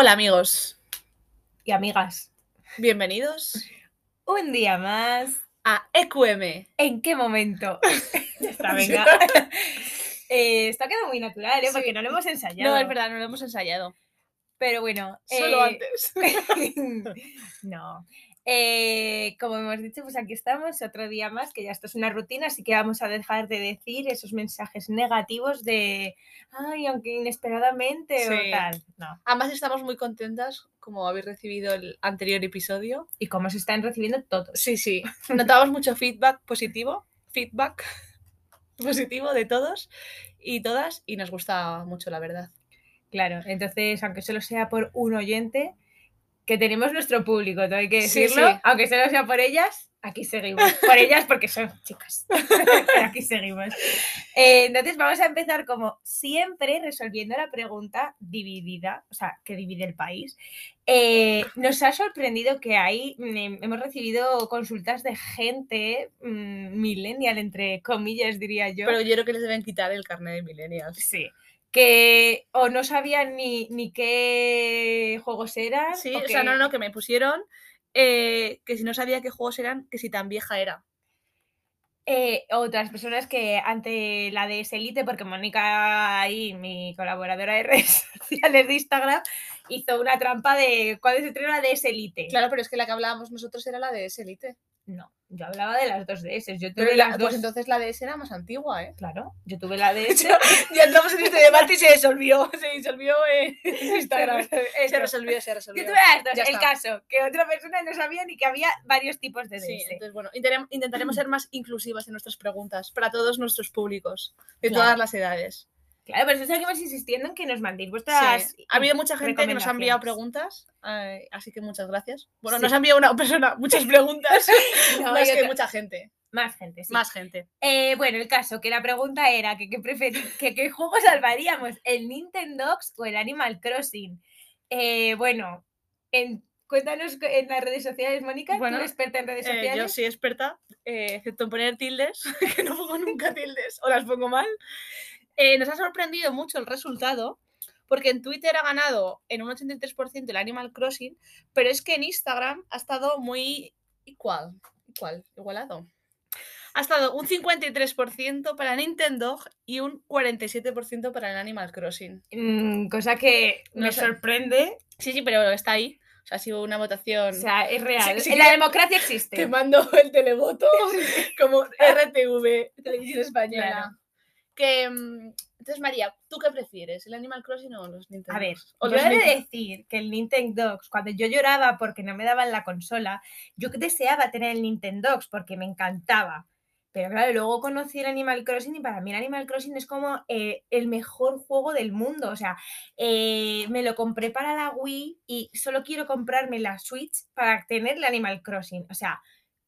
Hola amigos, y amigas. bienvenidos Un día más. a EQM. ¿En qué momento? ya está, venga. Eh, está quedando muy natural, ¿eh? Sí. Porque no lo hemos ensayado. No, es verdad, no lo hemos ensayado. Pero bueno. Solo eh, antes. no. Eh, como hemos dicho, pues aquí estamos otro día más, que ya esto es una rutina, así que vamos a dejar de decir esos mensajes negativos de, ay, aunque inesperadamente Sí. o tal. No. Además estamos muy contentas, como habéis recibido el anterior episodio. Y como se están recibiendo todos. Sí, sí. Notamos mucho feedback positivo, feedback positivo de todos y todas y nos gusta mucho, la verdad. Claro, entonces, aunque solo sea por un oyente, que tenemos nuestro público, todo hay que Sí, decirlo, sí. aunque solo sea por ellas, aquí seguimos. Por ellas porque son chicas. Pero aquí seguimos. Eh, entonces, vamos a empezar como siempre resolviendo la pregunta dividida, o sea, que divide el país. Eh, nos ha sorprendido que hay, mm, hemos recibido consultas de gente mm, millennial, entre comillas, diría yo. Pero yo creo que les deben quitar el carnet de millennials. Sí. Que o no sabían ni, ni qué juegos eran. Sí, o o sea, no, no, que me pusieron eh, que si no sabía qué juegos eran, que si tan vieja era. eh, otras personas que ante la DS Elite, porque Mónica ahí, mi colaboradora de redes sociales de Instagram, hizo una trampa de cuándo se estrena la DS Elite. Claro, pero es que la que hablábamos nosotros era la DS Elite. No, yo hablaba de las dos DS. Yo tuve Pero la- las pues dos. entonces la DS era más antigua, ¿eh? Claro, yo tuve la DS. ya entramos en este debate y se disolvió. Se disolvió en Instagram. Se resolvió, se Yo resolvió. tuve las dos. Ya El está. caso, que otra persona no sabía ni que había varios tipos de DS. Sí, entonces bueno, intentarem- intentaremos ser más inclusivas en nuestras preguntas para todos nuestros públicos, de Claro. todas las edades. Claro, pero eso seguimos insistiendo en que nos mandéis Sí. vuestras. Ha habido mucha gente que nos ha enviado preguntas, eh, así que muchas gracias. Bueno, Sí. nos ha enviado una persona muchas preguntas, No, más que mucha gente. Más gente, sí. Más gente. Eh, bueno, el caso, que la pregunta era que qué que juego salvaríamos, el Nintendo o el Animal Crossing. Eh, bueno, en, cuéntanos en las redes sociales, Mónica, tú Bueno, eres experta en redes Eh, sociales. yo soy experta, eh, excepto en poner tildes, que no pongo nunca tildes o las pongo mal. Eh, nos ha sorprendido mucho el resultado, porque en Twitter ha ganado en un 83% el Animal Crossing, pero es que en Instagram ha estado muy igual, igual, igualado. Ha estado un 53% para Nintendo y un 47% para el Animal Crossing. Mm, cosa que No me sé. sorprende. Sí, sí, pero está ahí. O sea, ha sido una votación. O sea, es real. Sí, sí la democracia existe. que mando el televoto como RTV, Televisión Española. Claro. Que, mm, entonces, María, ¿tú qué prefieres? ¿El Animal Crossing o los Nintendo? A ver, o yo he de decir que el Nintendo cuando yo lloraba porque no me daban la consola, yo deseaba tener el Nintendo porque me encantaba. Pero claro, luego conocí el Animal Crossing y para mí el Animal Crossing es como eh, el mejor juego del mundo. O sea, eh, me lo compré para la Wii y solo quiero comprarme la Switch para tener el Animal Crossing. O sea,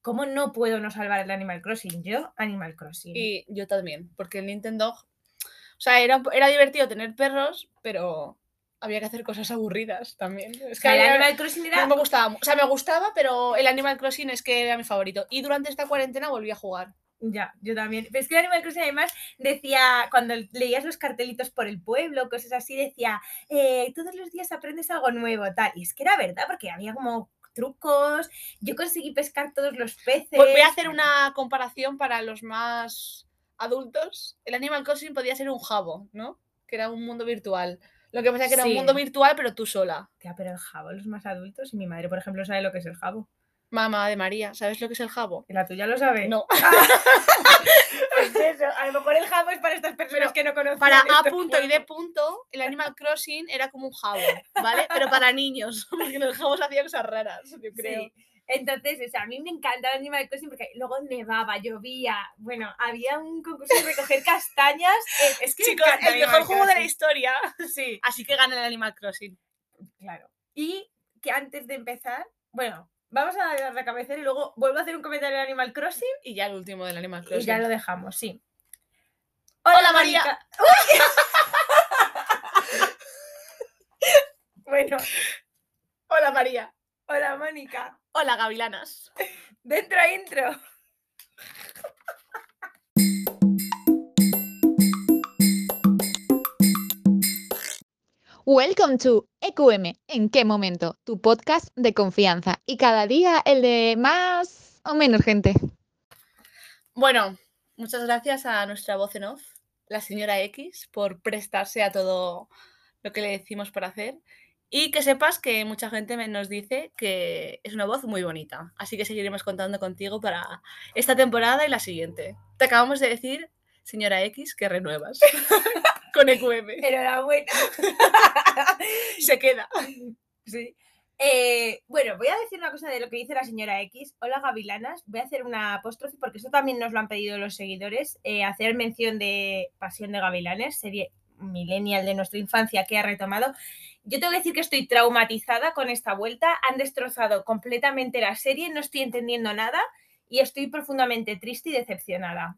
¿cómo no puedo no salvar el Animal Crossing? Yo, Animal Crossing. Y yo también, porque el Nintendo. O sea, era, era divertido tener perros, pero había que hacer cosas aburridas también. Es O que sea, el Animal Crossing era no me gustaba. O sea, me gustaba, pero el Animal Crossing es que era mi favorito. Y durante esta cuarentena volví a jugar. Ya, yo también. Pero es que Animal Crossing además decía, cuando leías los cartelitos por el pueblo, cosas así, decía, eh, todos los días aprendes algo nuevo, tal. Y es que era verdad, porque había como trucos, yo conseguí pescar todos los peces. Voy voy a hacer una comparación para los más adultos. El Animal Crossing podía ser un jabo, ¿no? Que era un mundo virtual. Lo que pasa es que era un mundo virtual, pero tú sola. Tía, pero el jabo, los más adultos, y mi madre, por ejemplo, sabe lo que es el jabo. Mamá de María, ¿sabes lo que es el jabo? ¿Y la tuya lo sabe? No. Pues eso, a lo mejor el jabo es para estas personas Pero que no conocen. Para A punto y D punto, el Animal Crossing era como un jabo, ¿vale? Pero para niños, porque en el jabo se hacían cosas raras, yo creo. Sí. Entonces, o sea, a mí me encantaba el Animal Crossing porque luego nevaba, llovía, bueno, había un concurso de recoger castañas. eh, Es que Chicos, el mejor Animal juego de la historia. Sí, Así que gana el Animal Crossing. claro. Y que antes de empezar, bueno, vamos a dar la cabecera y luego vuelvo a hacer un comentario de Animal Crossing Y ya el último del Animal y Crossing. ya lo dejamos, sí. Hola, María. Bueno, Hola María. hola Mónica. Hola Gavilanas. Dentro intro. Welcome to EQM. ¿En qué momento? Tu podcast de confianza y cada día el de más o menos gente. Bueno, muchas gracias a nuestra voz en off, la señora X, por prestarse a todo lo que le decimos para hacer. Y que sepas que mucha gente nos dice que es una voz muy bonita. Así que seguiremos contando contigo para esta temporada y la siguiente. Te acabamos de decir, señora X, que renuevas con EQM. Enhorabuena. Se queda. Sí. Eh, bueno, voy a decir una cosa de lo que dice la señora X. Hola Gavilanas, voy a hacer una apóstrofe porque eso también nos lo han pedido los seguidores. eh, hacer mención de Pasión de Gavilanes, serie millennial de nuestra infancia que ha retomado. Yo tengo que decir que estoy traumatizada con esta vuelta. Han destrozado completamente la serie, no estoy entendiendo nada y estoy profundamente triste y decepcionada.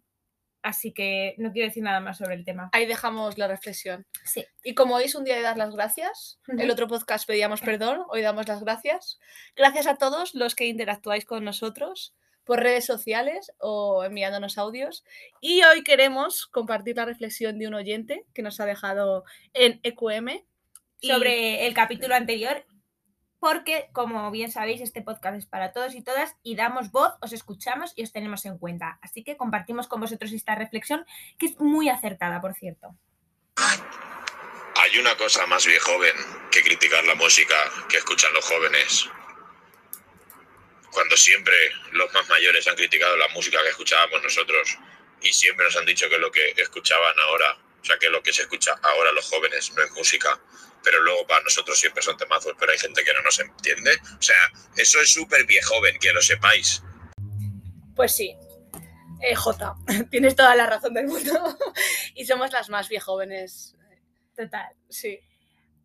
Así que no quiero decir nada más sobre el tema. Ahí dejamos la reflexión. Sí. Y como hoy es un día de dar las gracias, el otro podcast pedíamos perdón, hoy damos las gracias. Gracias a todos los que interactuáis con nosotros por redes sociales o enviándonos audios. Y hoy queremos compartir la reflexión de un oyente que nos ha dejado en EQM. y- sobre el capítulo anterior, porque, como bien sabéis, este podcast es para todos y todas y damos voz, os escuchamos y os tenemos en cuenta. Así que compartimos con vosotros esta reflexión, que es muy acertada, por cierto. Hay una cosa más bien joven que criticar la música que escuchan los jóvenes. Cuando siempre los más mayores han criticado la música que escuchábamos nosotros y siempre nos han dicho que lo que escuchaban ahora, o sea, que lo que se escucha ahora los jóvenes no es música, pero luego para nosotros siempre son temazos, pero hay gente que no nos entiende. O sea, eso es súper viejoven, que lo sepáis. Pues sí. Eh, Jota, tienes toda la razón del mundo. y somos las más viejóvenes. Total. Sí.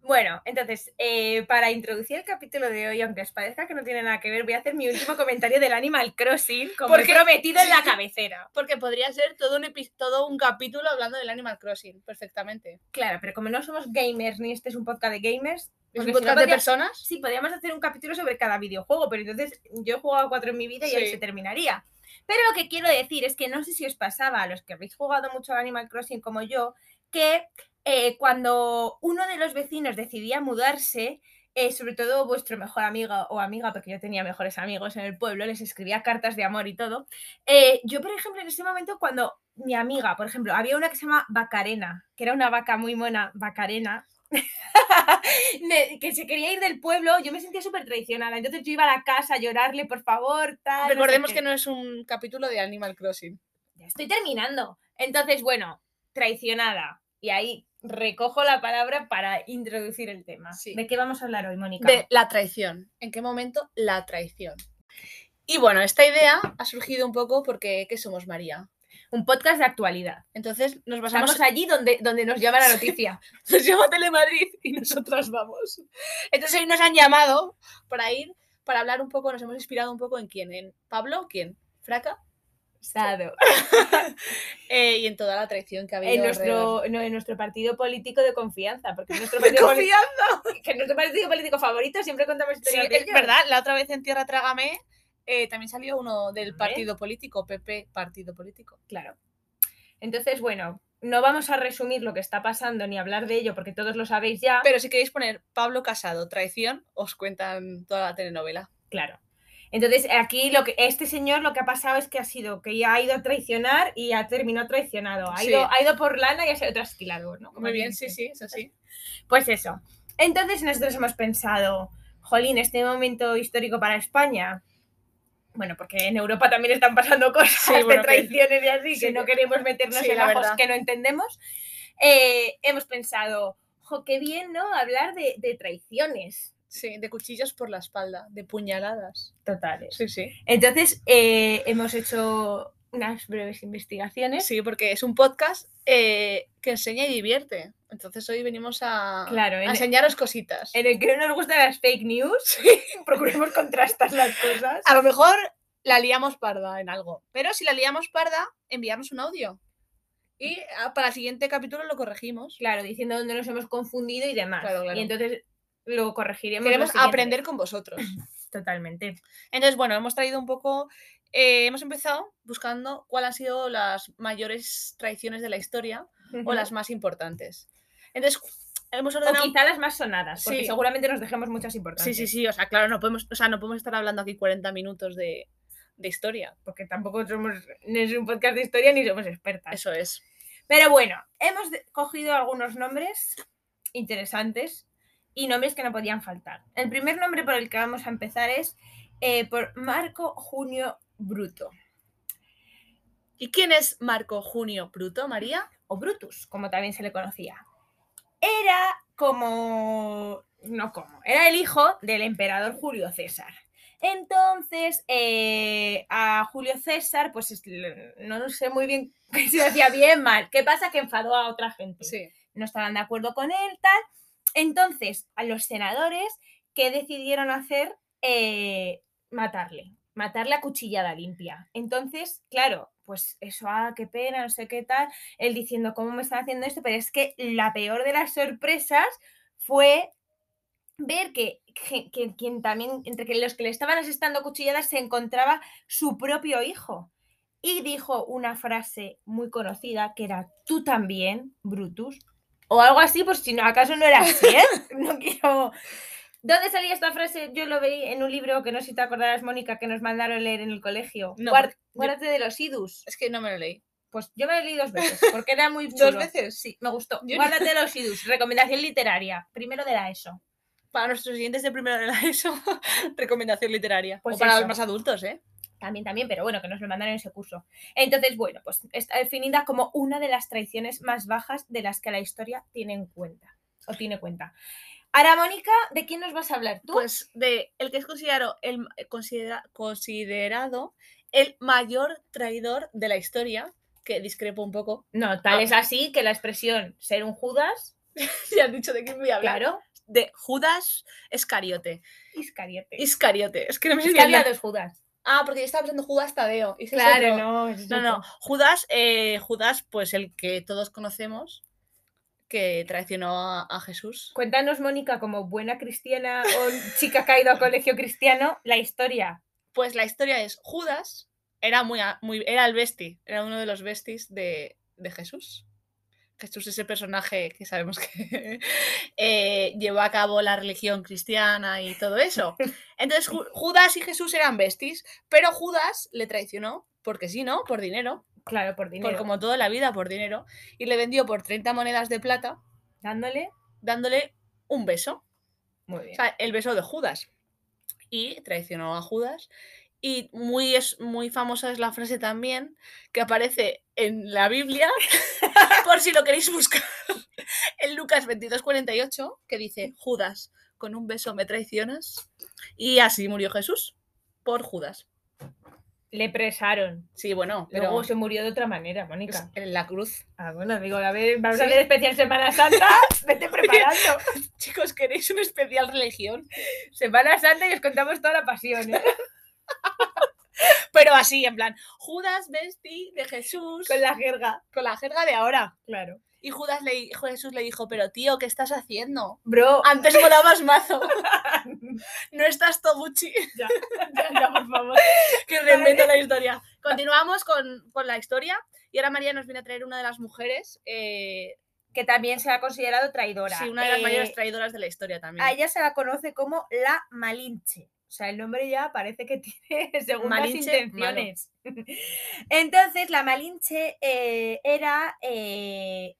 Bueno, entonces, eh, para introducir el capítulo de hoy, aunque os parezca que no tiene nada que ver, voy a hacer mi último comentario del Animal Crossing, como he Porque- prometido en la cabecera. Porque podría ser todo un, epi- todo un capítulo hablando del Animal Crossing, perfectamente. Claro, pero como no somos gamers, ni este es un podcast de gamers, ¿Es un si no de personas? Sí, podríamos hacer un capítulo sobre cada videojuego, pero entonces yo he jugado cuatro en mi vida y ahí Sí. se terminaría. Pero lo que quiero decir es que no sé si os pasaba a los que habéis jugado mucho al Animal Crossing como yo, que eh, cuando uno de los vecinos decidía mudarse, eh, sobre todo vuestro mejor amigo o amiga, porque yo tenía mejores amigos en el pueblo, les escribía cartas de amor y todo. eh, yo, por ejemplo, en ese momento, cuando mi amiga, por ejemplo, había una que se llama Bacarena, que era una vaca muy mona, Bacarena, que se quería ir del pueblo, yo me sentía súper traicionada. Entonces yo iba a la casa a llorarle, por favor, tal. no sé Recordemos que no es un capítulo de Animal Crossing. Ya estoy terminando. Entonces, bueno, traicionada. Y ahí recojo la palabra para introducir el tema. Sí. ¿De qué vamos a hablar hoy, Mónica? De la traición. ¿En qué momento la traición? Y bueno, esta idea ha surgido un poco porque ¿qué somos María? Un podcast de actualidad. Entonces nos basamos Estamos allí donde, donde nos llama la noticia. nos llama Telemadrid y nosotras vamos. Entonces hoy nos han llamado para ir, para hablar un poco, nos hemos inspirado un poco en quién, en Pablo, ¿quién? ¿Fraca? Sado. Eh, y en toda la traición que ha habido. En nuestro, no, en nuestro partido político de confianza. Porque es nuestro ¡De partido, confianza! que es nuestro partido político favorito siempre contamos Sí, historias de es verdad, la otra vez en Tierra Trágame eh, también salió uno del partido político, PP, partido político. Claro. Entonces, bueno, no vamos a resumir lo que está pasando ni hablar de ello porque todos lo sabéis ya. Pero si queréis poner Pablo Casado, traición, os cuentan toda la telenovela. Claro. Entonces, aquí lo que este señor lo que ha pasado es que ha sido que ya ha ido a traicionar y ha terminado traicionado. Ha, Sí. ido, ha ido por lana y ha sido trasquilado, ¿no? Como Muy bien, sí, sí, eso sí. Pues eso. Entonces nosotros hemos pensado, jolín, este momento histórico para España. Bueno, porque en Europa también están pasando cosas Sí, bueno, de que- traiciones y así, sí, que no que- queremos meternos en ajos verdad. que no entendemos. Eh, hemos pensado, jo, qué bien, ¿no? Hablar de, de traiciones Sí, de cuchillos por la espalda, de puñaladas. totales. Sí, sí. Entonces, eh, hemos hecho unas breves investigaciones. Sí, porque es un podcast eh, que enseña y divierte. Entonces hoy venimos a, Claro, a en- enseñaros cositas. En el que no nos gustan las fake news, procuremos contrastar las cosas. A lo mejor la liamos parda en algo, pero si la liamos parda, enviarnos un audio. Y ah, para el siguiente capítulo lo corregimos. Claro, diciendo dónde nos hemos confundido y demás. Claro, claro. Y entonces lo corregiremos. Queremos aprender con vosotros. Totalmente. Entonces, bueno, hemos traído un poco, eh, hemos empezado buscando cuáles han sido las mayores traiciones de la historia o las más importantes. Entonces, hemos O ordenado. quizá las más sonadas, porque Sí. seguramente nos dejemos muchas Sí, importantes. sí, sí. O sea, claro, no podemos, o sea, no podemos estar hablando aquí 40 minutos de, de historia. Porque tampoco somos, no es un podcast de historia ni somos expertas. Eso es. Pero bueno, hemos cogido algunos nombres interesantes y nombres que no podían faltar. El primer nombre por el que vamos a empezar es eh, por Marco Junio Bruto, ¿Y quién es Marco Junio Bruto, María? o Brutus, como también se le conocía. Era como... no como, era el hijo del emperador Julio César. Entonces, eh, a Julio César, pues es- no sé muy bien si lo hacía bien mal. ¿Qué pasa? Que enfadó a otra gente. Sí. no estaban de acuerdo con él, tal. Entonces, a los senadores, ¿qué decidieron hacer? Eh, matarle, matarle a cuchillada limpia. Entonces, claro, pues eso, ah, qué pena, no sé qué tal. Él diciendo, ¿cómo me están haciendo esto? Pero es que la peor de las sorpresas fue ver que, que- que quien también, entre que los que le estaban asestando cuchilladas se encontraba su propio hijo. Y dijo una frase muy conocida que era, tú también, Brutus. O algo así, pues si no, acaso no era así, ¿eh? No quiero... ¿Dónde salía esta frase? Yo lo veí en un libro que no sé si te acordarás, Mónica, que nos mandaron leer en el colegio. No, yo- Guárdate de los idus. Es que no me lo leí. Pues yo me lo leí dos veces, porque era muy ¿Dos chulo. veces? Sí, me gustó. Yo no- Guárdate de los idus. Recomendación literaria. Primero de la ESO. Para nuestros siguientes de primero de la ESO, recomendación literaria. Pues o para eso. los más adultos, ¿eh? También, también, pero bueno, que nos lo mandaron en ese curso. Entonces, bueno, pues está definida como una de las traiciones más bajas de las que la historia tiene en cuenta. O tiene cuenta. Ahora, Mónica, ¿de quién nos vas a hablar tú? Pues de el que es considerado el, considera- considerado el mayor traidor de la historia, que discrepo un poco. no, tal ah. es así que la expresión ser un Judas, Ya has dicho de quién voy a hablar. claro, De Judas Iscariote. Iscariote. Iscariote. Es que no me Es que había dos Judas. Ah, porque yo estaba pensando Judas Tadeo. y otro. no. es No, no. Judas, eh, Judas, pues el que todos conocemos, que traicionó a, a Jesús. Cuéntanos, Mónica, como buena cristiana o chica que ha ido a colegio cristiano, la historia. Pues la historia es Judas era muy, a- muy era el besti, era uno de los bestis de, de Jesús. Jesús es el personaje que sabemos que eh, llevó a cabo la religión cristiana y todo eso. Entonces Ju- Judas y Jesús eran bestis, pero Judas le traicionó, porque sí, ¿no? Por dinero, Claro, por por dinero. como toda la vida, por dinero, y le vendió por 30 monedas de plata, Dándole. dándole un beso. Muy O bien. sea, el beso de Judas. Y traicionó a Judas. Y muy, es, muy famosa es la frase también que aparece en la Biblia, por si lo queréis buscar, en Lucas 22:48, que dice, Judas, con un beso me traicionas. Y así murió Jesús, por Judas. Le presaron. Sí, bueno, pero Luego se murió de otra manera, Mónica. en la cruz. Ah, bueno, digo, a ver, vamos a Sí. hacer especial Semana Santa. Vete preparando. Chicos, ¿queréis una especial religión? Semana Santa y os contamos toda la pasión. ¿eh? Pero así, en plan, Judas, Besti de Jesús, Con la jerga. con la jerga de ahora. Claro. Y Judas le, Jesús le dijo, pero tío, ¿qué estás haciendo? Bro, Antes molabas mazo. No estás Toguchi. ya, ya, ya, por favor. Que reinvento la historia. Continuamos con, con la historia. Y ahora María nos viene a traer una de las mujeres, eh, Que también se ha considerado traidora. sí, una de las Eh, mayores traidoras de la historia también. A ella se la conoce como la Malinche. O sea, el nombre ya parece que tiene segundas Malinche, intenciones. Entonces, la Malinche eh, era, eh,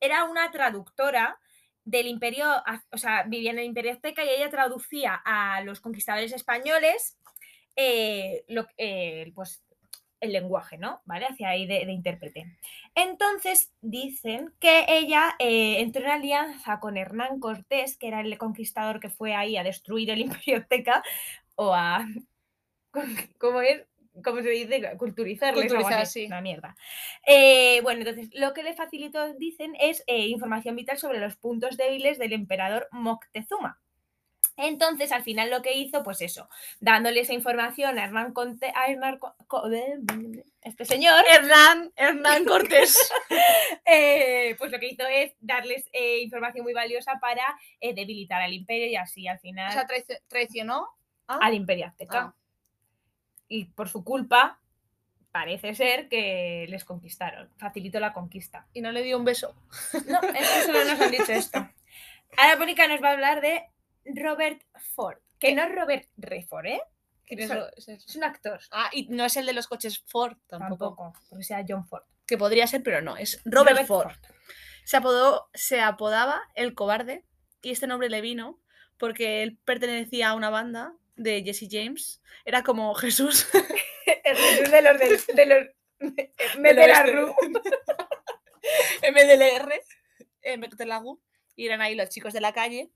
era una traductora del imperio, o sea, vivía en el imperio azteca y ella traducía a los conquistadores españoles eh, lo- eh, pues, el lenguaje, ¿no? ¿Vale? Hacia ahí de, de intérprete. Entonces dicen que ella eh, entró en alianza con Hernán Cortés, que era el conquistador que fue ahí a destruir el imperio azteca o a... ¿Cómo es? ¿Cómo se dice? Culturizarles. Culturizar, sí. Una mierda. Eh, bueno, entonces lo que le facilitó, dicen, es eh, información vital sobre los puntos débiles del emperador Moctezuma. Entonces, al final lo que hizo, pues eso, dándole esa información a Hernán Conte, a Hernán este señor, Hernán, Hernán Cortés. eh, pues lo que hizo es darles eh, información muy valiosa para eh, debilitar al imperio y así al final o sea, traici- traicionó al imperio azteca. Ah. Y por su culpa, parece ser que les conquistaron, facilitó la conquista. y no le dio un beso. No, es que solo nos han dicho esto. Ahora Mónica nos va a hablar de Robert Ford. Que no es Robert Redford, ¿eh? ¿Quién es un actor. Ah, y no es el de los coches Ford tampoco. Tampoco. Porque sea John Ford. Que podría ser, pero no. Es Robert, Ford. Se, apodó, se apodaba el cobarde y este nombre le vino porque él pertenecía a una banda de Jesse James. Era como Jesús. El Jesús de los de los de. Ru. MDLR, eh, Mectelagu, y eran ahí los chicos de la calle.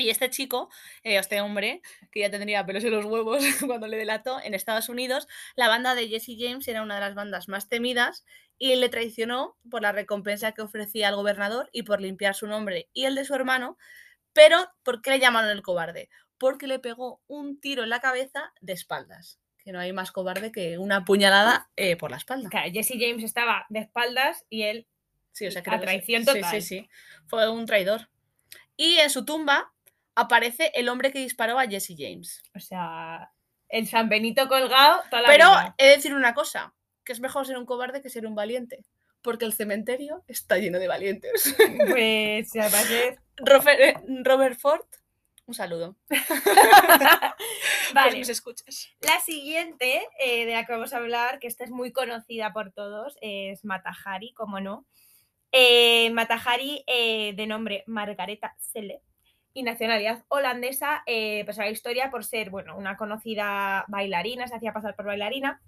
Y este chico, eh, este hombre, que ya tendría pelos en los huevos cuando le delató, en Estados Unidos, la banda de Jesse James era una de las bandas más temidas y le traicionó por la recompensa que ofrecía al gobernador y por limpiar su nombre y el de su hermano. Pero, ¿por qué le llamaron el cobarde? Porque le pegó un tiro en la cabeza de espaldas. Que no hay más cobarde que una puñalada eh, por la espalda. Claro, Jesse James estaba de espaldas y él Sí, o sea, A que sí. traición Sí, total. Sí, sí, Fue un traidor. Y en su tumba aparece el hombre que disparó a Jesse James. O sea, el San Benito colgado toda la Pero vida. he de decir una cosa, que es mejor ser un cobarde que ser un valiente. Porque el cementerio está lleno de valientes. Pues ya. Robert, eh, Robert Ford, un saludo. Vale. Pues nos escuchas. La siguiente eh, de la que vamos a hablar, que esta es muy conocida por todos, es Matahari, como no. Eh, Matahari, eh, de nombre Margareta Selle, y nacionalidad holandesa, eh, pues a la historia por ser, bueno, una conocida bailarina, se hacía pasar por bailarina.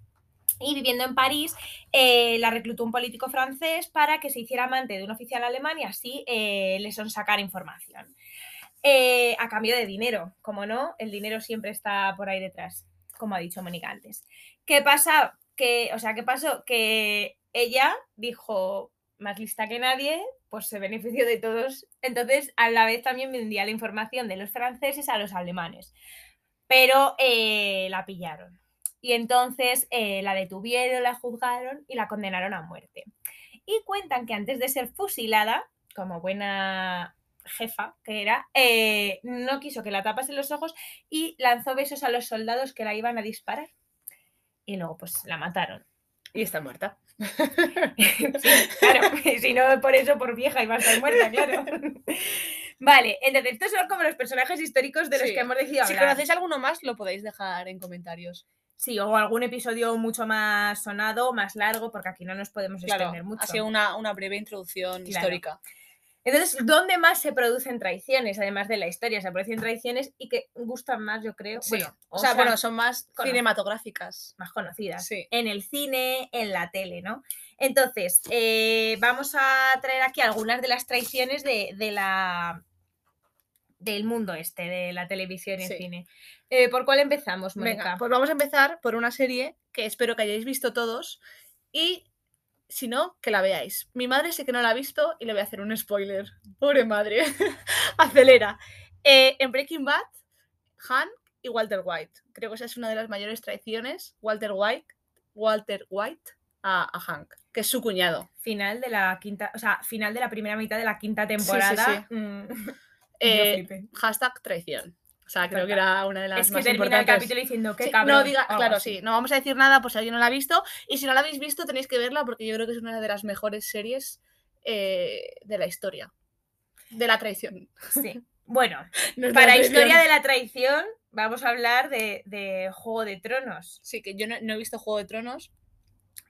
Y viviendo en París, eh, la reclutó un político francés para que se hiciera amante de un oficial alemán y así eh, le sonsacar información. Eh, a cambio de dinero, como no, el dinero siempre está por ahí detrás, como ha dicho Mónica antes. ¿Qué pasa? Que, o sea, ¿qué pasó? Que ella dijo, más lista que nadie, pues se benefició de todos. Entonces, a la vez también vendía la información de los franceses a los alemanes. Pero eh, la pillaron. Y entonces eh, la detuvieron, la juzgaron y la condenaron a muerte. Y cuentan que antes de ser fusilada, como buena jefa que era, eh, no quiso que la tapasen los ojos y lanzó besos a los soldados que la iban a disparar. Y luego pues la mataron. Y está muerta. Claro, si no por eso, por vieja iba a estar muerta, claro. Vale, entonces estos son como los personajes históricos de los Sí. que hemos decidido Si hablar. conocéis alguno más, lo podéis dejar en comentarios. Sí, o algún episodio mucho más sonado, más largo, porque aquí no nos podemos Claro, extender mucho. ha sido una, una breve introducción Claro. histórica. Entonces, ¿dónde más se producen traiciones, además de la historia? Se producen traiciones y que gustan más, yo creo. Sí. Bueno, o sea, bueno, son más cinematográficas. más conocidas. Sí. En el cine, en la tele, ¿no? Entonces, eh, vamos a traer aquí algunas de las traiciones de, de la del mundo este, de la televisión y el cine. Eh, ¿Por cuál empezamos, Mónica? Venga, pues vamos a empezar por una serie que espero que hayáis visto todos y si no, que la veáis. Mi madre sé que no la ha visto y le voy a hacer un spoiler. Pobre madre. Acelera. Eh, en Breaking Bad, Hank y Walter White. Creo que esa es una de las mayores traiciones. Walter White, Walter White a, a Hank, que es su cuñado. Final de la quinta, o sea, final de la primera mitad de la quinta sí, temporada. sí. mm, Eh, hashtag traición. O sea, creo que era una de las Es que más termina el capítulo diciendo que Sí, cabrón. no diga, claro, así. sí, no vamos a decir nada por si alguien no la ha visto. Y si no la habéis visto, tenéis que verla porque yo creo que es una de las mejores series eh, de la historia. De la traición. Sí. Bueno, No para traición. historia de la traición, vamos a hablar de, de Juego de Tronos. Sí, que yo no, no he visto Juego de Tronos.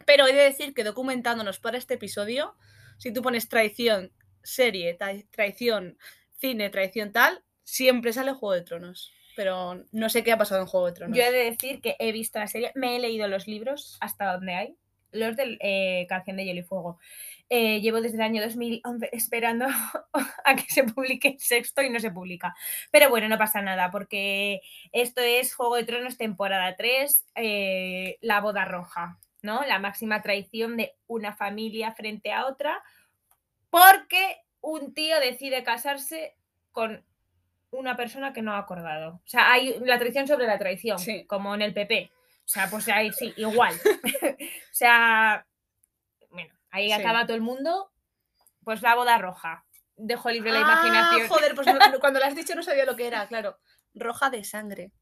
Pero he de decir que documentándonos para este episodio, si tú pones traición, serie, tra- traición, cine, traición tal, siempre sale Juego de Tronos. Pero no sé qué ha pasado en Juego de Tronos. Yo he de decir que he visto la serie, me he leído los libros hasta donde hay, los de eh, Canción de Hielo y Fuego. Eh, llevo desde el año 2011 esperando a que se publique el sexto y no se publica. Pero bueno, no pasa nada porque esto es Juego de Tronos temporada 3, eh, la boda roja, ¿no? La máxima traición de una familia frente a otra porque un tío decide casarse con una persona que no ha acordado. O sea, hay la traición sobre la traición, Sí. como en el PP. O sea, pues ahí sí, igual. o sea, bueno, ahí Sí. acaba todo el mundo. Pues la boda roja. Dejo libre la Ah, imaginación. Joder, pues no- cuando lo has dicho no sabía lo que era, claro. Roja de sangre.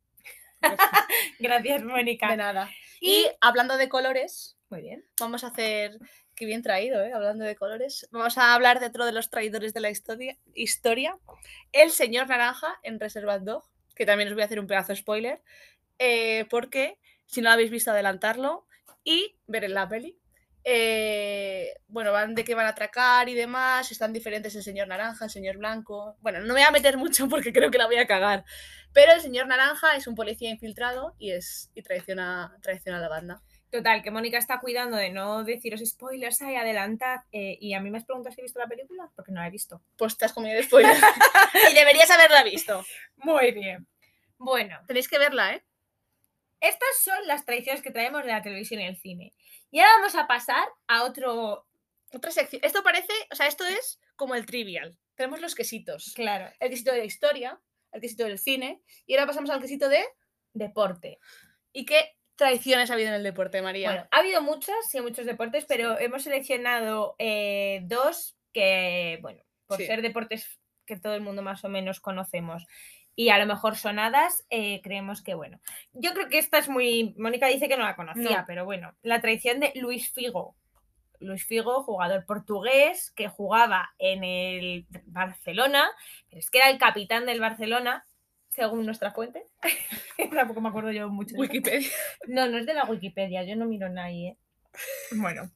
Gracias, Mónica. De nada. Y- Y hablando de colores, Muy bien. vamos a hacer Qué bien traído, ¿eh? Hablando de colores. Vamos a hablar de otro de los traidores de la historia, historia. El señor naranja en Reservat Dog, que también os voy a hacer un pedazo de spoiler, eh, porque si no lo habéis visto, adelantarlo y ver en la peli. Eh, bueno, van de que van a atracar y demás, están diferentes el señor naranja, el señor blanco. Bueno, no me voy a meter mucho porque creo que la voy a cagar. Pero el señor naranja es un policía infiltrado y es y traiciona, traiciona a la banda. Total, que Mónica está cuidando de no deciros spoilers, ay, adelantad. eh, y a mí me has preguntado si he visto la película, porque no la he visto. Pues te has comido spoiler. y deberías haberla visto. Muy bien. Bueno, Tenéis que verla, ¿eh? estas son las tradiciones que traemos de la televisión y el cine. Y ahora vamos a pasar a otro. Otra sección. Esto parece, o sea, esto es como el trivial. Tenemos los quesitos. Claro, El quesito de la historia, el quesito del cine, y ahora pasamos al quesito de deporte. ¿y qué traiciones ha habido en el deporte, María? Bueno, ha habido muchas, sí, muchos deportes, pero hemos seleccionado eh, dos que, bueno, por Sí. ser deportes que todo el mundo más o menos conocemos y a lo mejor sonadas, eh, creemos que, bueno, yo creo que esta es muy... Mónica dice que no la conocía, No. pero bueno, la traición de Luis Figo. Luis Figo, jugador portugués que jugaba en el Barcelona, pero es que era el capitán del Barcelona, según nuestra fuente. Tampoco me acuerdo yo mucho. de eso. Wikipedia. No, no es de la Wikipedia, yo no miro nadie. ¿eh? Bueno.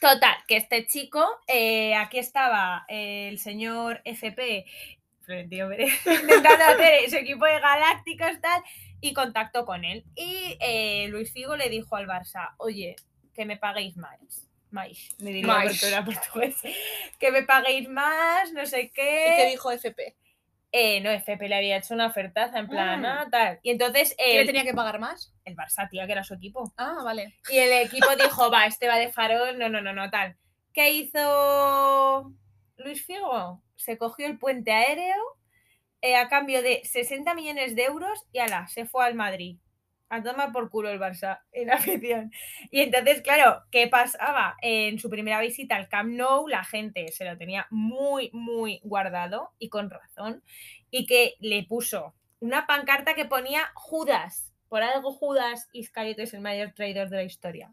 Total, que este chico, eh, aquí estaba el señor FP, Florentino Pérez, intentando hacer su equipo de galácticos tal, y contactó con él. Y eh, Luis Figo le dijo al Barça, oye, que me paguéis más. Mais, me diría porque era portugués. Que me paguéis más, no sé ¿Y qué qué. dijo FP? Eh, no, FP le había hecho una ofertaza en plan, Ah. ah, tal. Y entonces ¿Que le el, tenía que pagar más? el Barça, tía, que era su equipo. Ah, vale. Y el equipo dijo, va, este va de farol, no, no, no, no, tal. ¿Qué hizo Luis Figo? Se cogió el puente aéreo eh, a cambio de 60 millones de euros y ala, se fue al Madrid. A tomar por culo el Barça en afición. Y entonces, claro, ¿qué pasaba? En su primera visita al Camp Nou, la gente se lo tenía muy, muy guardado y con razón. Y que le puso una pancarta que ponía Judas. Por algo Judas Iscariote es el mayor traidor de la historia.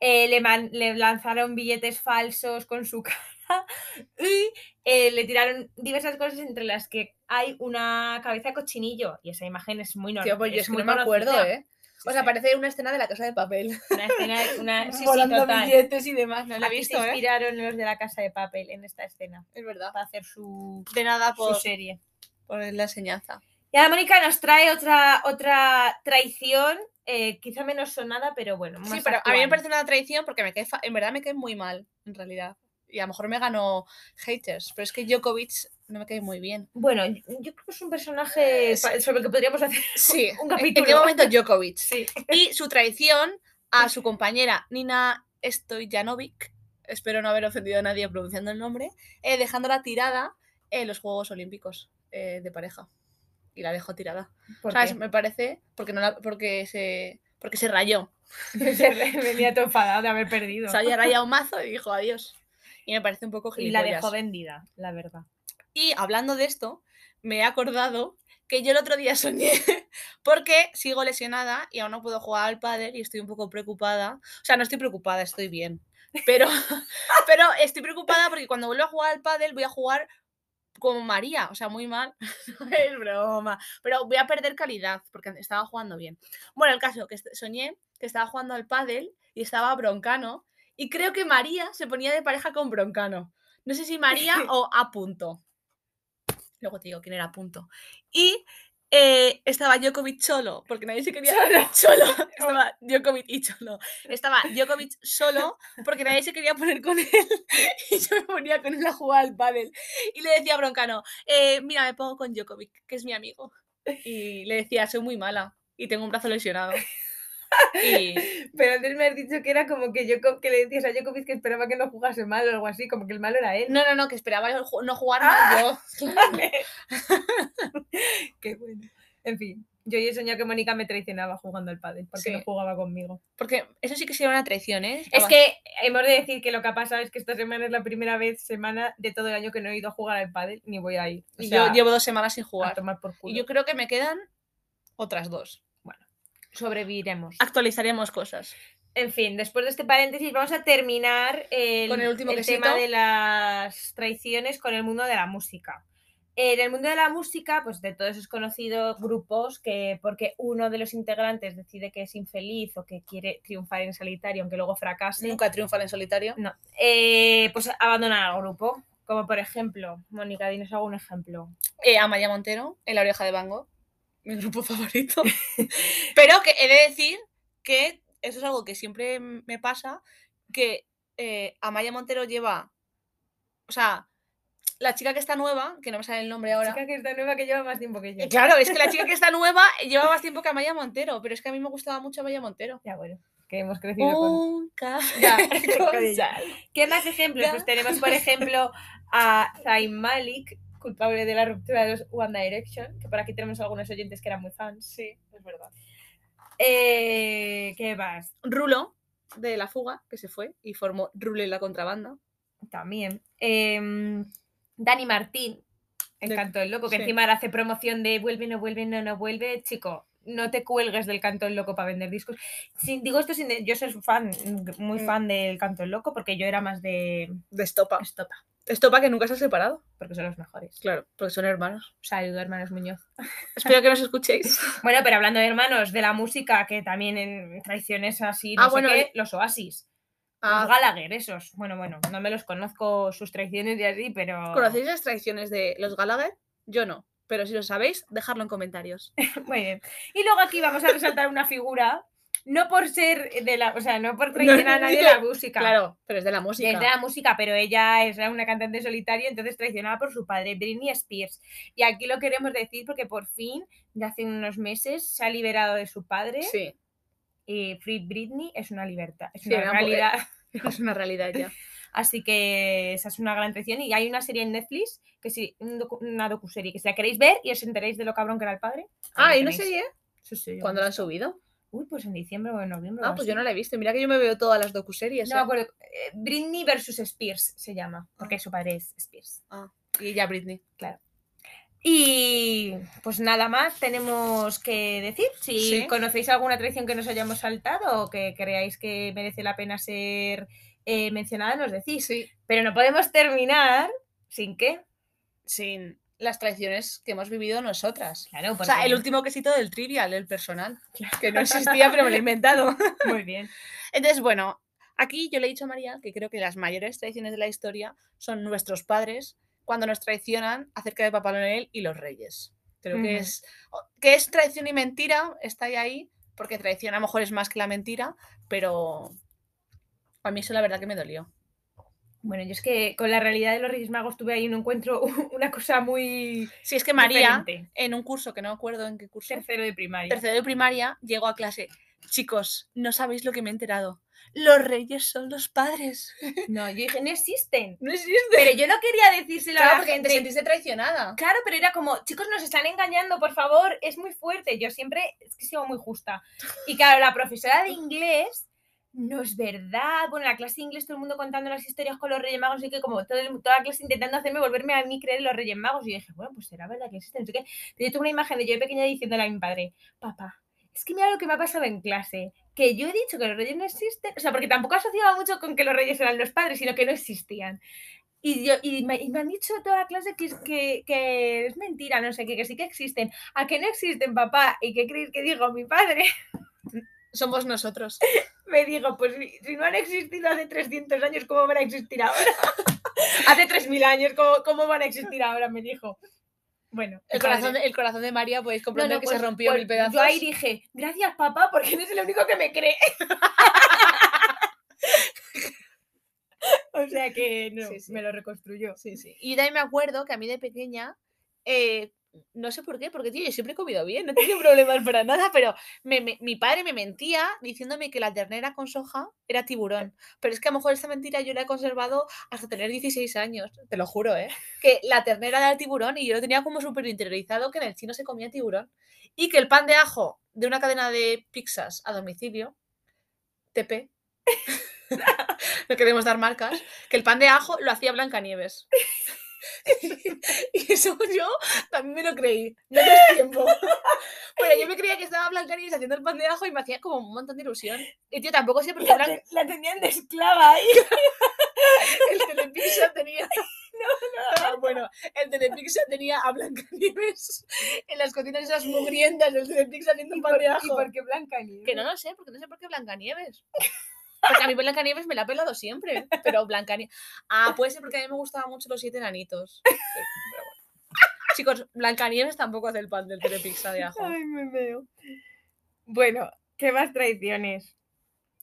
Eh, le, man- le lanzaron billetes falsos con su cara y eh, le tiraron diversas cosas entre las que hay una cabeza de cochinillo y esa imagen es muy normal. Tío, pues yo es que no me acuerdo, ¿eh? O sea, parece una escena de la casa de papel. Una escena, una, sí, sí, Volando billetes y demás. No lo he visto, se ¿eh? inspiraron los de la casa de papel en esta escena Es verdad. para hacer su, De nada su por, serie. por la enseñanza. Y ahora Mónica nos trae otra, otra traición, eh, quizá menos sonada, pero bueno. Sí, más pero a mí me actual. parece una traición porque me cae fa- en verdad me cae muy mal, en realidad. Y a lo mejor me ganó haters, pero es que Djokovic no me cae muy bien. Bueno, yo creo que es un personaje sobre el que podríamos hacer Sí, un ¿en- ¿En capítulo. qué momento Djokovic? Sí. Y su traición a su compañera Nina Stojanovic, espero no haber ofendido a nadie pronunciando el nombre, eh, dejándola tirada en los Juegos Olímpicos eh, de pareja. Y la dejó tirada. ¿Por ¿Sabes? qué? Me parece porque no la- porque se porque se rayó. Venía todo enfadado de haber perdido. Se había rayado un mazo y dijo adiós. Y me parece un poco Y la gilipollas. dejó vendida, la verdad. Y hablando de esto, me he acordado que yo el otro día soñé porque sigo lesionada y aún no puedo jugar al pádel y estoy un poco preocupada. O sea, no estoy preocupada, estoy bien. Pero, pero estoy preocupada porque cuando vuelva a jugar al pádel voy a jugar como María, o sea, muy mal. Es broma. Pero voy a perder calidad porque estaba jugando bien. Bueno, el caso que soñé que estaba jugando al pádel y estaba Broncano y creo que María se ponía de pareja con Broncano. No sé si María o A punto. Luego te digo quién era A punto. Y eh, estaba Djokovic solo, porque nadie se quería. Solo. Estaba Djokovic y solo. Estaba Djokovic solo, porque nadie se quería poner con él. Y yo me ponía con él a jugar al pádel. Y le decía a Broncano, eh, mira, me pongo con Djokovic, que es mi amigo. Y le decía, soy muy mala y tengo un brazo lesionado. Y Pero antes me has dicho que era como que yo que le decías a Djokovic que esperaba que no jugase mal o algo así, como que el malo era él. no, no, no, que esperaba no jugar mal yo. Qué bueno. En fin, yo he soñado que Mónica me traicionaba jugando al pádel porque no jugaba conmigo. Porque eso sí que sería una traición, ¿eh? Es que hemos de decir que lo que ha pasado es que esta semana es la primera vez, semana de todo el año que no he ido a jugar al pádel ni voy a ir. O sea, yo llevo dos semanas sin a jugar. tomar por culo. Y yo creo que me quedan otras dos. Sobreviviremos. Actualizaremos cosas. En fin, después de este paréntesis, vamos a terminar el, Con el último tema de las traiciones con el mundo de la música. En el mundo de la música, pues de todos es conocido grupos que, porque uno de los integrantes decide que es infeliz o que quiere triunfar en solitario, aunque luego fracase, Nunca triunfan en solitario. no, eh, pues abandonan al grupo. Como por ejemplo, Mónica, dinos algún ejemplo. Eh, Amaya Montero, en La Oreja de Bango, mi grupo favorito. Pero que he de decir que eso es algo que siempre me pasa, que eh, Amaya Montero lleva, o sea, la chica que está nueva, que no me sale el nombre ahora. Chica que está nueva que lleva más tiempo que yo. Eh, Claro, es que la chica que está nueva lleva más tiempo que Amaya Montero, pero es que a mí me gustaba mucho Amaya Montero. Ya bueno, que hemos crecido con... Un café Ya, con con. ¿Qué más ejemplos? Ya. Pues tenemos, por ejemplo, a Zayn Malik, culpable de la ruptura de los One Direction, que por aquí tenemos algunos oyentes que eran muy fans. Sí, es verdad. Eh, ¿Qué más? Rulo, de La Fuga, que se fue y formó Rulo y la contrabanda. También. em, Dani Martín, el De- canto del loco, que sí. encima ahora hace promoción de vuelve, no vuelve, no, no vuelve. Chico, no te cuelgues del canto del loco para vender discos. Sin, digo esto sin. Yo soy fan, muy Mm. fan del canto del loco, porque yo era más de De Estopa. Estopa, Estopa que nunca se ha separado. porque son los mejores. Claro, porque son hermanos. Saludos, hermanos Muñoz. Espero que nos escuchéis. Bueno, pero hablando de hermanos, de la música, que también en traiciones así, Ah, no sé bueno, qué, eh. los Oasis. Ah, Los Gallagher, esos. Bueno, bueno, no me los conozco sus traiciones y así, pero. ¿Conocéis las traiciones de los Gallagher? Yo no. Pero si lo sabéis, dejadlo en comentarios. Muy bien. Y luego aquí vamos a resaltar una figura, no por ser de la. O sea, no por traicionar a nadie de la música. Claro, pero es de la Es música. de la música, pero ella era una cantante solitaria, entonces traicionada por su padre, Britney Spears. Y aquí lo queremos decir porque por fin, de hace unos meses, se ha liberado de su padre. Sí, Y Free Britney es una libertad, es Sí, una realidad. es una realidad ya. Así que esa es una gran traición. Y hay una serie en Netflix, que sí, una docuserie, que si la queréis ver y os enteréis de lo cabrón que era el padre. Ah, ahí ¿y no tenéis. sé Sí, sí, ¿Cuándo he han subido? Uy, pues en diciembre o en noviembre. Ah, pues así. yo no la he visto. Mira que yo me veo todas las docuseries. No me acuerdo. Eh, Britney versus Spears se llama, porque su padre es Spears. Y ya Britney. Y pues nada más tenemos que decir. Si Sí. conocéis alguna traición que nos hayamos saltado o que creáis que merece la pena ser eh, mencionada, nos decís. Sí. Pero no podemos terminar sin qué. Sin las traiciones que hemos vivido nosotras. Claro, O sea, porque- el último quesito del trivial, el personal. Que no existía, pero me lo he inventado. Muy bien. Entonces, bueno, aquí yo le he dicho a María que creo que las mayores traiciones de la historia son nuestros padres cuando nos traicionan acerca de Papá Noel y los reyes. Creo que es que es traición y mentira, está ahí, ahí, porque traición a lo mejor es más que la mentira, pero a mí eso la verdad que me dolió. Bueno, yo es que con la realidad de los Reyes Magos tuve ahí un encuentro, una cosa muy Si es que María, diferente. en un curso que no me acuerdo en qué curso, tercero de primaria. tercero de primaria, llegó a clase. Chicos, no sabéis lo que me he enterado. Los reyes son los padres. No, yo dije, no existen. No existe. Pero yo no quería decírselo a Claro, la porque gente. te sentiste traicionada. Claro, pero era como, chicos, nos están engañando, por favor, es muy fuerte. Yo siempre es que sigo muy justa. Y claro, la profesora de inglés, no es verdad. Bueno, en la clase de inglés todo el mundo contando las historias con los Reyes Magos, y que como toda la clase intentando hacerme volverme a mí creer en los Reyes Magos. Y yo dije, bueno, pues será verdad que existen. Pero yo tengo una imagen de yo de pequeña diciéndole a mi padre, papá, es que mira lo que me ha pasado en clase, que yo he dicho que los reyes no existen, o sea, porque tampoco asociaba mucho con que los reyes eran los padres, sino que no existían. Y, yo, y, me, han dicho toda la clase que que, que es mentira, no sé qué, que sí que existen. ¿A que no existen, papá? ¿Y qué creéis que digo? Mi padre Somos nosotros. Me dijo, pues si, no han existido hace 300 años, ¿cómo van a existir ahora? hace 3000 años, ¿cómo, ¿cómo van a existir ahora? Me dijo. Bueno, El corazón, de, el corazón de María podéis No, comprender no, que pues- se rompió pues mil pedazos. Yo ahí dije, gracias papá, porque eres el único que me cree. o sea que no, Sí, sí. me lo reconstruyó. Sí, sí. Y también me acuerdo que a mí de pequeña, eh, no sé por qué, porque tío, yo siempre he comido bien, no he tenido problemas para nada, pero mi padre me mentía diciéndome que la ternera con soja era tiburón. Pero es que a lo mejor esta mentira yo la he conservado hasta tener 16 años, te lo juro, ¿eh? Que la ternera era tiburón y yo lo tenía como súper interiorizado que en el chino se comía tiburón. Y que el pan de ajo de una cadena de pizzas a domicilio, TP, no queremos dar marcas, que el pan de ajo lo hacía Blancanieves. y eso yo también me lo creí. No es tiempo. Pero yo me creía que estaba Blancanieves haciendo el pan de ajo y me hacía como un montón de ilusión. Y tío, tampoco sé por qué La, Blan- te- la tenían de esclava ahí. el Telepizza tenía... Ah, bueno, el Telepizza tenía a Blancanieves en las cocinas esas mugrientas del Telepizza haciendo ¿Y pan de y ajo. por qué Blancanieves? Que no lo sé, porque no sé por qué Blancanieves. Porque a mí Blancanieves me la ha pelado siempre, pero Blancanieves... Ah, puede ser porque a mí me gustaban mucho los siete enanitos. Pero bueno. Chicos, Blancanieves tampoco hace el pan del Telepizza de ajo. Ay, me veo. Bueno, ¿qué más tradiciones?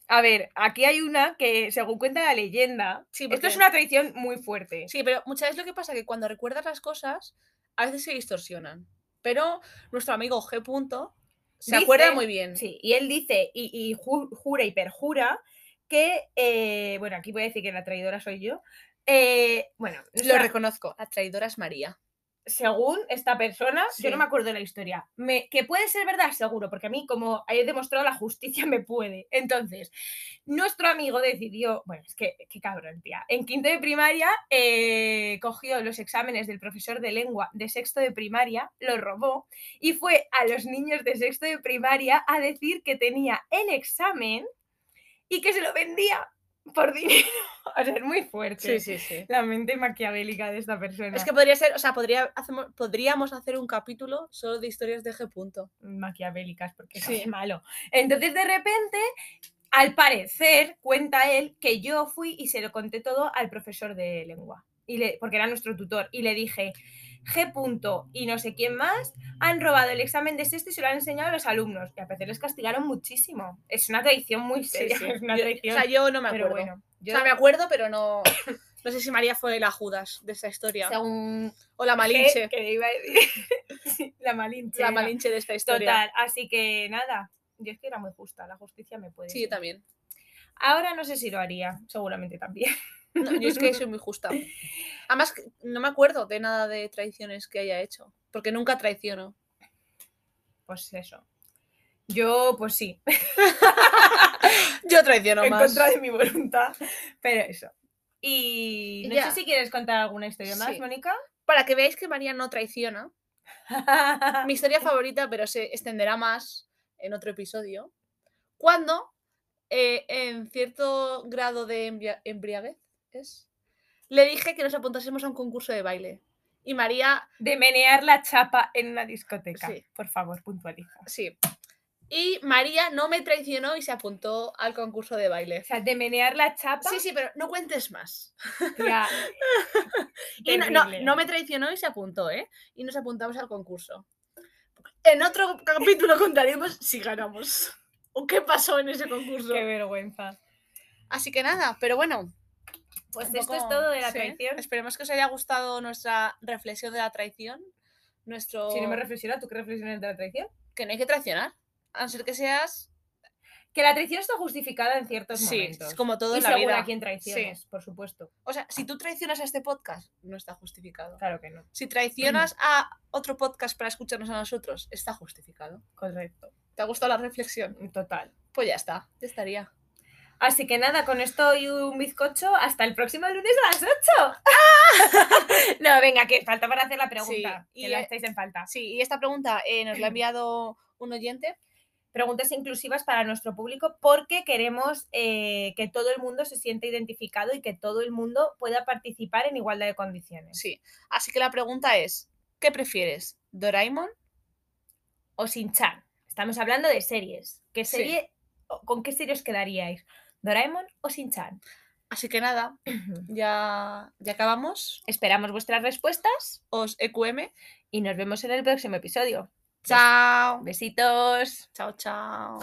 A ver, aquí hay una que, según cuenta la leyenda, Sí, esto es porque- una tradición muy fuerte. Sí, pero muchas veces lo que pasa es que cuando recuerdas las cosas, a veces se distorsionan. Pero nuestro amigo G. Punto se Dice- acuerda muy bien. Sí, y él dice y, y ju- jura y perjura que, eh, bueno, aquí voy a decir que la traidora soy yo. eh, bueno, Lo reconozco, la traidora es María. según esta persona, yo no me acuerdo de la historia, me, que puede ser verdad, seguro, porque a mí, como he demostrado, la justicia me puede. Entonces, nuestro amigo decidió, bueno, es que, qué cabrón, tía, en quinto de primaria eh, cogió los exámenes del profesor de lengua de sexto de primaria, los robó y fue a los niños de sexto de primaria a decir que tenía el examen y que se lo vendía por dinero. O sea, es muy fuerte. sí, sí. La mente maquiavélica de esta persona. Es que podría ser, o sea, podría, hacemos- podríamos hacer un capítulo solo de historias de G. Punto. maquiavélicas, porque Sí. es malo. Entonces, de repente, al parecer, cuenta él que yo fui y se lo conté todo al profesor de lengua, y le, porque era nuestro tutor, y le dije, G. punto y no sé quién más han robado el examen de sexto y se lo han enseñado a los alumnos. Y a veces les castigaron muchísimo. Es una tradición muy seria. sí. Es una Yo- tradición. o sea, yo no me acuerdo. bueno, O sea, me acuerdo, pero no. No sé si María fue la Judas de esta historia. según O la Malinche. que iba a decir, Sí, la malinche. La. Malinche de esta historia. Total, así que nada, yo es que era muy justa, la justicia me puede. Sí, yo también. Ahora no sé si lo haría, seguramente también. No, yo es que soy muy justa. Además, no me acuerdo de nada de traiciones que haya hecho. Porque nunca traiciono. Pues eso. Yo, pues sí, Yo traiciono en más. contra de mi voluntad, pero eso. Y no ya. sé si quieres contar alguna historia más, Sí. Mónica. Para que veáis que María no traiciona. Mi historia favorita, pero se extenderá más en otro episodio. Cuando, eh, en cierto grado de embria- embriaguez, ¿es? le dije que nos apuntásemos a un concurso de baile. Y María, de menear la chapa en una discoteca. Sí. Por favor, puntualiza. sí. Y María no me traicionó y se apuntó al concurso de O baile. sea, de menear la chapa. Sí, sí, pero no cuentes más. tía, Y no, no, no me traicionó y se apuntó, ¿eh? Y nos apuntamos al concurso. En otro capítulo contaremos si ganamos. ¿O qué pasó en ese concurso? qué vergüenza. Así que nada, pero bueno. Pues un esto es todo de la sí, traición. Esperemos que os haya gustado nuestra reflexión de la traición. Nuestro. Si no me reflexiona, ¿tú qué reflexionas de la traición? que no hay que traicionar. A no ser que seas. Que la traición está justificada en ciertos Sí, momentos. es como todo y en la vida. a quien traiciones, por supuesto. O sea, si tú traicionas a este podcast, no está justificado. Claro que no. Si traicionas a otro podcast para escucharnos a nosotros, está justificado. Correcto. ¿Te ha gustado la reflexión? Total. Pues ya está, ya estaría. Así que nada, con esto y un bizcocho, hasta el próximo lunes a las 8. no, venga, que falta para hacer la pregunta. Sí, que y, la estáis en falta. Sí, y esta pregunta eh, nos la ha enviado un oyente. Preguntas inclusivas para nuestro público porque queremos eh, que todo el mundo se sienta identificado y que todo el mundo pueda participar en igualdad de condiciones. Sí. Así que la pregunta es: ¿qué prefieres? ¿Doraemon? O Sin-Chan. Estamos hablando de series. ¿Qué serie, ¿Con qué serie os quedaríais? ¿Doraemon o Sin-Chan? Así que nada, ya, ya acabamos. Esperamos vuestras respuestas Os EQM. y nos vemos en el próximo episodio. Chao. Besitos. Chao, chao.